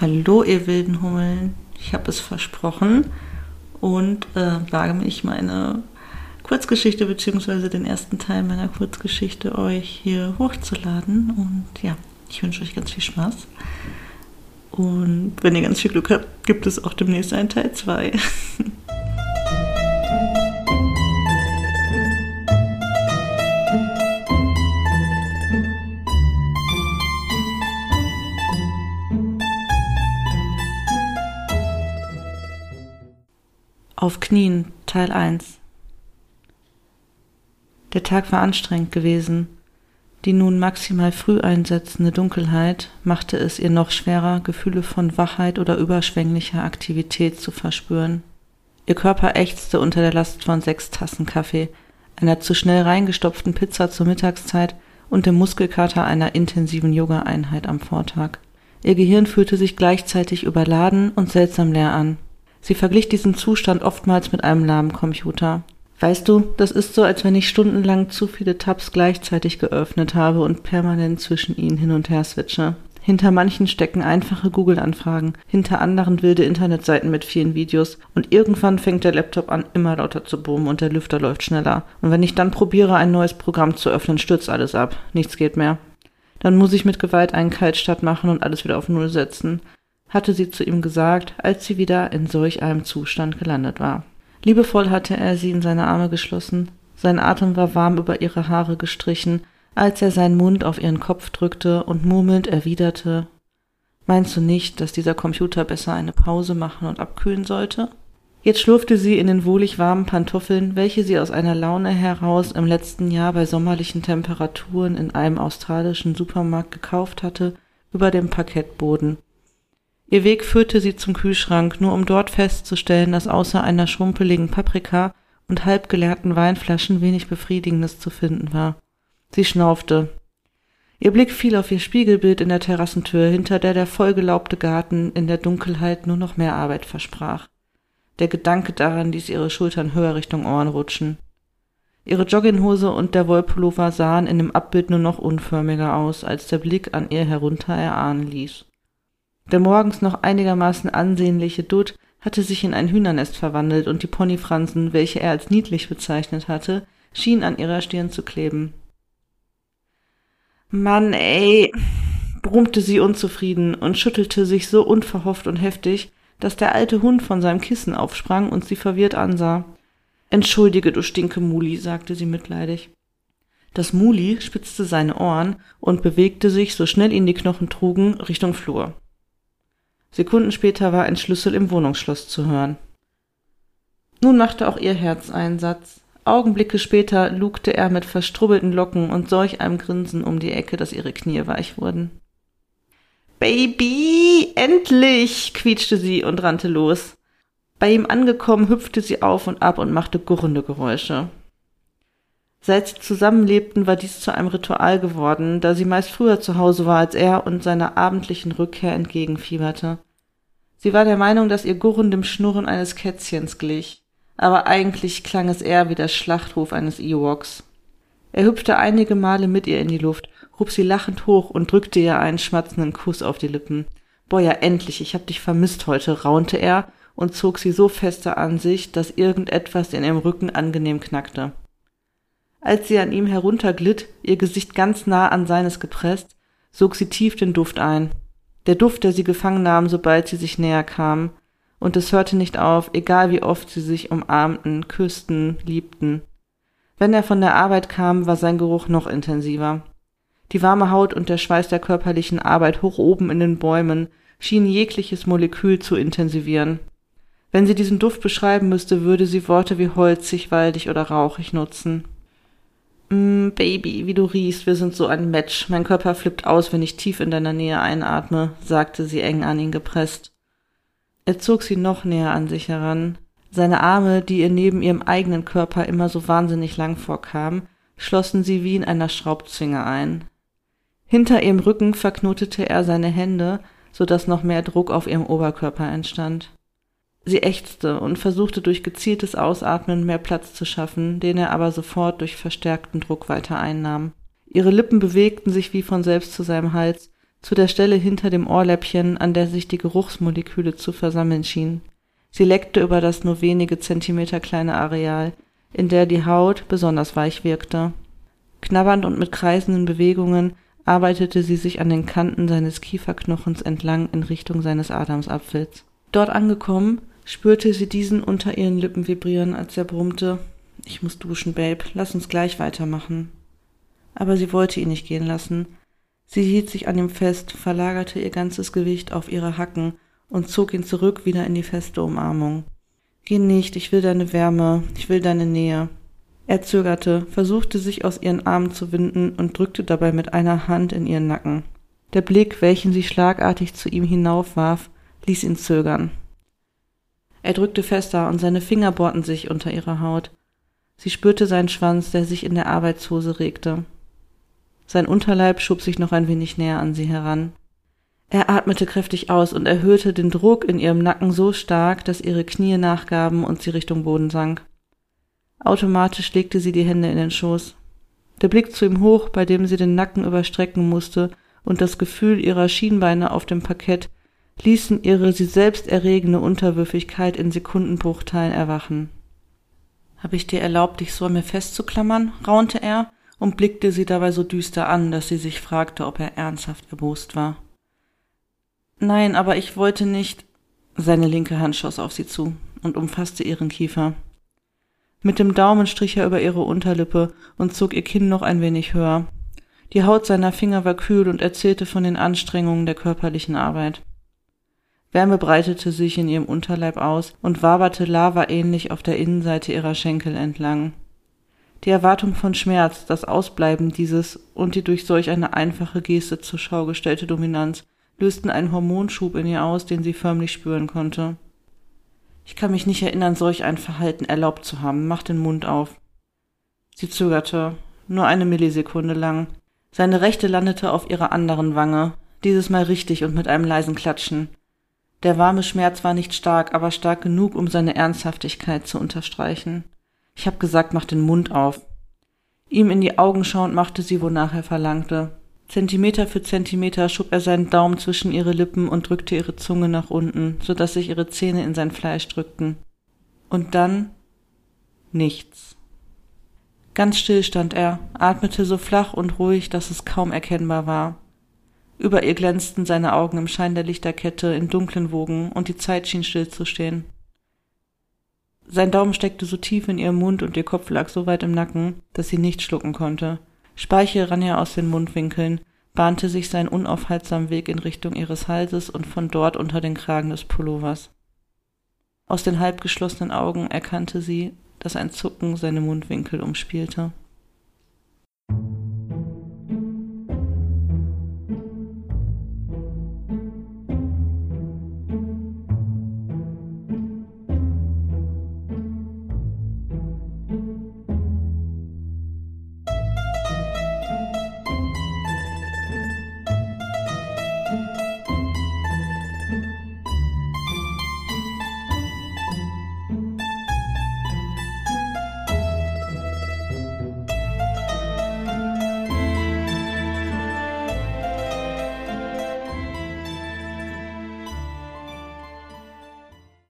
Hallo, ihr wilden Hummeln. Ich habe es versprochen und äh, wage mich meine Kurzgeschichte bzw. den ersten Teil meiner Kurzgeschichte euch hier hochzuladen. Und ja, ich wünsche euch ganz viel Spaß. Und wenn ihr ganz viel Glück habt, gibt es auch demnächst einen Teil 2. Auf Knien, Teil 1 Der Tag war anstrengend gewesen. Die nun maximal früh einsetzende Dunkelheit machte es ihr noch schwerer, Gefühle von Wachheit oder überschwänglicher Aktivität zu verspüren. Ihr Körper ächzte unter der Last von sechs Tassen Kaffee, einer zu schnell reingestopften Pizza zur Mittagszeit und dem Muskelkater einer intensiven Yoga-Einheit am Vortag. Ihr Gehirn fühlte sich gleichzeitig überladen und seltsam leer an. Sie verglich diesen Zustand oftmals mit einem lahmen Computer. Weißt du, das ist so, als wenn ich stundenlang zu viele Tabs gleichzeitig geöffnet habe und permanent zwischen ihnen hin und her switche. Hinter manchen stecken einfache Google-Anfragen, hinter anderen wilde Internetseiten mit vielen Videos und irgendwann fängt der Laptop an, immer lauter zu brummen und der Lüfter läuft schneller. Und wenn ich dann probiere, ein neues Programm zu öffnen, stürzt alles ab. Nichts geht mehr. Dann muss ich mit Gewalt einen Kaltstart machen und alles wieder auf Null setzen hatte sie zu ihm gesagt, als sie wieder in solch einem Zustand gelandet war. Liebevoll hatte er sie in seine Arme geschlossen, sein Atem war warm über ihre Haare gestrichen, als er seinen Mund auf ihren Kopf drückte und murmelnd erwiderte Meinst du nicht, dass dieser Computer besser eine Pause machen und abkühlen sollte? Jetzt schlurfte sie in den wohlig warmen Pantoffeln, welche sie aus einer Laune heraus im letzten Jahr bei sommerlichen Temperaturen in einem australischen Supermarkt gekauft hatte, über dem Parkettboden. Ihr Weg führte sie zum Kühlschrank, nur um dort festzustellen, dass außer einer schrumpeligen Paprika und halb geleerten Weinflaschen wenig Befriedigendes zu finden war. Sie schnaufte. Ihr Blick fiel auf ihr Spiegelbild in der Terrassentür, hinter der der vollgelaubte Garten in der Dunkelheit nur noch mehr Arbeit versprach. Der Gedanke daran ließ ihre Schultern höher Richtung Ohren rutschen. Ihre Jogginghose und der Wollpullover sahen in dem Abbild nur noch unförmiger aus, als der Blick an ihr herunter erahnen ließ. Der morgens noch einigermaßen ansehnliche Dutt hatte sich in ein Hühnernest verwandelt und die Ponyfransen, welche er als niedlich bezeichnet hatte, schienen an ihrer Stirn zu kleben. Mann, ey, brummte sie unzufrieden und schüttelte sich so unverhofft und heftig, dass der alte Hund von seinem Kissen aufsprang und sie verwirrt ansah. Entschuldige, du stinke Muli, sagte sie mitleidig. Das Muli spitzte seine Ohren und bewegte sich, so schnell ihn die Knochen trugen, Richtung Flur. Sekunden später war ein Schlüssel im Wohnungsschloss zu hören. Nun machte auch ihr Herz einen Satz. Augenblicke später lugte er mit verstrubbelten Locken und solch einem Grinsen um die Ecke, dass ihre Knie weich wurden. Baby, endlich! quietschte sie und rannte los. Bei ihm angekommen, hüpfte sie auf und ab und machte gurrende Geräusche. Seit sie zusammenlebten, war dies zu einem Ritual geworden, da sie meist früher zu Hause war als er und seiner abendlichen Rückkehr entgegenfieberte. Sie war der Meinung, dass ihr Gurren dem Schnurren eines Kätzchens glich, aber eigentlich klang es eher wie der Schlachtruf eines Ewoks. Er hüpfte einige Male mit ihr in die Luft, hob sie lachend hoch und drückte ihr einen schmatzenden Kuss auf die Lippen. Boah, ja endlich, ich hab dich vermisst heute, raunte er und zog sie so fester an sich, dass irgendetwas in ihrem Rücken angenehm knackte. Als sie an ihm herunterglitt, ihr Gesicht ganz nah an seines gepresst, sog sie tief den Duft ein. Der Duft, der sie gefangen nahm, sobald sie sich näher kamen, und es hörte nicht auf, egal wie oft sie sich umarmten, küssten, liebten. Wenn er von der Arbeit kam, war sein Geruch noch intensiver. Die warme Haut und der Schweiß der körperlichen Arbeit hoch oben in den Bäumen schienen jegliches Molekül zu intensivieren. Wenn sie diesen Duft beschreiben müsste, würde sie Worte wie holzig, waldig oder rauchig nutzen. Mm, Baby, wie du riechst, wir sind so ein Match. Mein Körper flippt aus, wenn ich tief in deiner Nähe einatme, sagte sie eng an ihn gepresst. Er zog sie noch näher an sich heran. Seine Arme, die ihr neben ihrem eigenen Körper immer so wahnsinnig lang vorkamen, schlossen sie wie in einer Schraubzwinge ein. Hinter ihrem Rücken verknotete er seine Hände, so dass noch mehr Druck auf ihrem Oberkörper entstand. Sie ächzte und versuchte durch gezieltes Ausatmen mehr Platz zu schaffen, den er aber sofort durch verstärkten Druck weiter einnahm. Ihre Lippen bewegten sich wie von selbst zu seinem Hals, zu der Stelle hinter dem Ohrläppchen, an der sich die Geruchsmoleküle zu versammeln schienen. Sie leckte über das nur wenige Zentimeter kleine Areal, in der die Haut besonders weich wirkte. Knabbernd und mit kreisenden Bewegungen arbeitete sie sich an den Kanten seines Kieferknochens entlang in Richtung seines Adamsapfels. Dort angekommen, spürte sie diesen unter ihren Lippen vibrieren, als er brummte Ich muss duschen, Babe, lass uns gleich weitermachen. Aber sie wollte ihn nicht gehen lassen. Sie hielt sich an ihm fest, verlagerte ihr ganzes Gewicht auf ihre Hacken und zog ihn zurück wieder in die feste Umarmung. Geh nicht, ich will deine Wärme, ich will deine Nähe. Er zögerte, versuchte sich aus ihren Armen zu winden und drückte dabei mit einer Hand in ihren Nacken. Der Blick, welchen sie schlagartig zu ihm hinaufwarf, ließ ihn zögern. Er drückte fester und seine Finger bohrten sich unter ihre Haut. Sie spürte seinen Schwanz, der sich in der Arbeitshose regte. Sein Unterleib schob sich noch ein wenig näher an sie heran. Er atmete kräftig aus und erhöhte den Druck in ihrem Nacken so stark, dass ihre Knie nachgaben und sie Richtung Boden sank. Automatisch legte sie die Hände in den Schoß. Der Blick zu ihm hoch, bei dem sie den Nacken überstrecken musste, und das Gefühl ihrer Schienbeine auf dem Parkett ließen ihre sie selbst erregende Unterwürfigkeit in Sekundenbruchteilen erwachen. Hab ich dir erlaubt, dich so an mir festzuklammern? raunte er und blickte sie dabei so düster an, dass sie sich fragte, ob er ernsthaft erbost war. Nein, aber ich wollte nicht. Seine linke Hand schoss auf sie zu und umfasste ihren Kiefer. Mit dem Daumen strich er über ihre Unterlippe und zog ihr Kinn noch ein wenig höher. Die Haut seiner Finger war kühl und erzählte von den Anstrengungen der körperlichen Arbeit. Wärme breitete sich in ihrem Unterleib aus und waberte lavaähnlich auf der Innenseite ihrer Schenkel entlang. Die Erwartung von Schmerz, das Ausbleiben dieses und die durch solch eine einfache Geste zur Schau gestellte Dominanz lösten einen Hormonschub in ihr aus, den sie förmlich spüren konnte. Ich kann mich nicht erinnern, solch ein Verhalten erlaubt zu haben. Mach den Mund auf. Sie zögerte, nur eine Millisekunde lang. Seine rechte landete auf ihrer anderen Wange, dieses Mal richtig und mit einem leisen Klatschen. Der warme Schmerz war nicht stark, aber stark genug, um seine Ernsthaftigkeit zu unterstreichen. Ich hab gesagt, mach den Mund auf. Ihm in die Augen schauend machte sie, wonach er verlangte. Zentimeter für Zentimeter schob er seinen Daumen zwischen ihre Lippen und drückte ihre Zunge nach unten, so dass sich ihre Zähne in sein Fleisch drückten. Und dann nichts. Ganz still stand er, atmete so flach und ruhig, dass es kaum erkennbar war. Über ihr glänzten seine Augen im Schein der Lichterkette in dunklen Wogen, und die Zeit schien stillzustehen. Sein Daumen steckte so tief in ihrem Mund und ihr Kopf lag so weit im Nacken, dass sie nicht schlucken konnte. Speichel rann ihr aus den Mundwinkeln, bahnte sich seinen unaufhaltsamen Weg in Richtung ihres Halses und von dort unter den Kragen des Pullovers. Aus den halbgeschlossenen Augen erkannte sie, dass ein Zucken seine Mundwinkel umspielte.